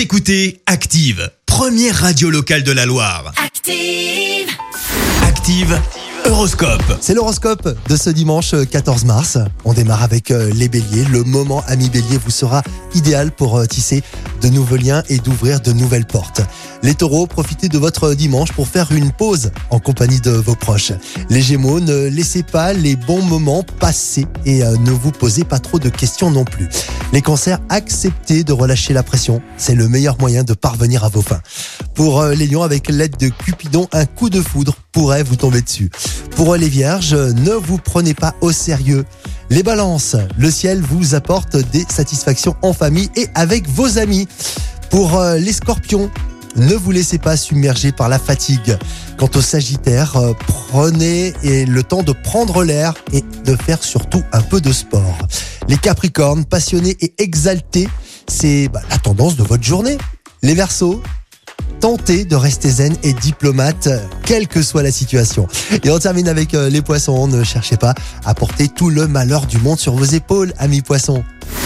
Vous écoutez Active, première radio locale de la Loire. Active. Active Horoscope. C'est l'horoscope de ce dimanche 14 mars. On démarre avec euh, les béliers. Le moment ami bélier vous sera idéal pour euh, tisser de nouveaux liens et d'ouvrir de nouvelles portes. Les taureaux, profitez de votre dimanche pour faire une pause en compagnie de vos proches. Les gémeaux, ne laissez pas les bons moments passer et euh, ne vous posez pas trop de questions non plus. Les cancers, acceptez de relâcher la pression. C'est le meilleur moyen de parvenir à vos fins. Pour euh, les lions, avec l'aide de Cupidon, un coup de foudre pourrait vous tomber dessus. Pour euh, les vierges, ne vous prenez pas au sérieux. Les balances, le ciel vous apporte des satisfactions en famille et avec vos amis. Pour euh, les scorpions, ne vous laissez pas submerger par la fatigue. Quant aux sagittaires, euh, prenez le temps de prendre l'air et de faire surtout un peu de sport. Les capricornes, passionnés et exaltés, c'est bah, la tendance de votre journée. Les versos, tentez de rester zen et diplomate, quelle que soit la situation. Et on termine avec euh, les poissons. Ne cherchez pas à porter tout le malheur du monde sur vos épaules, amis poissons.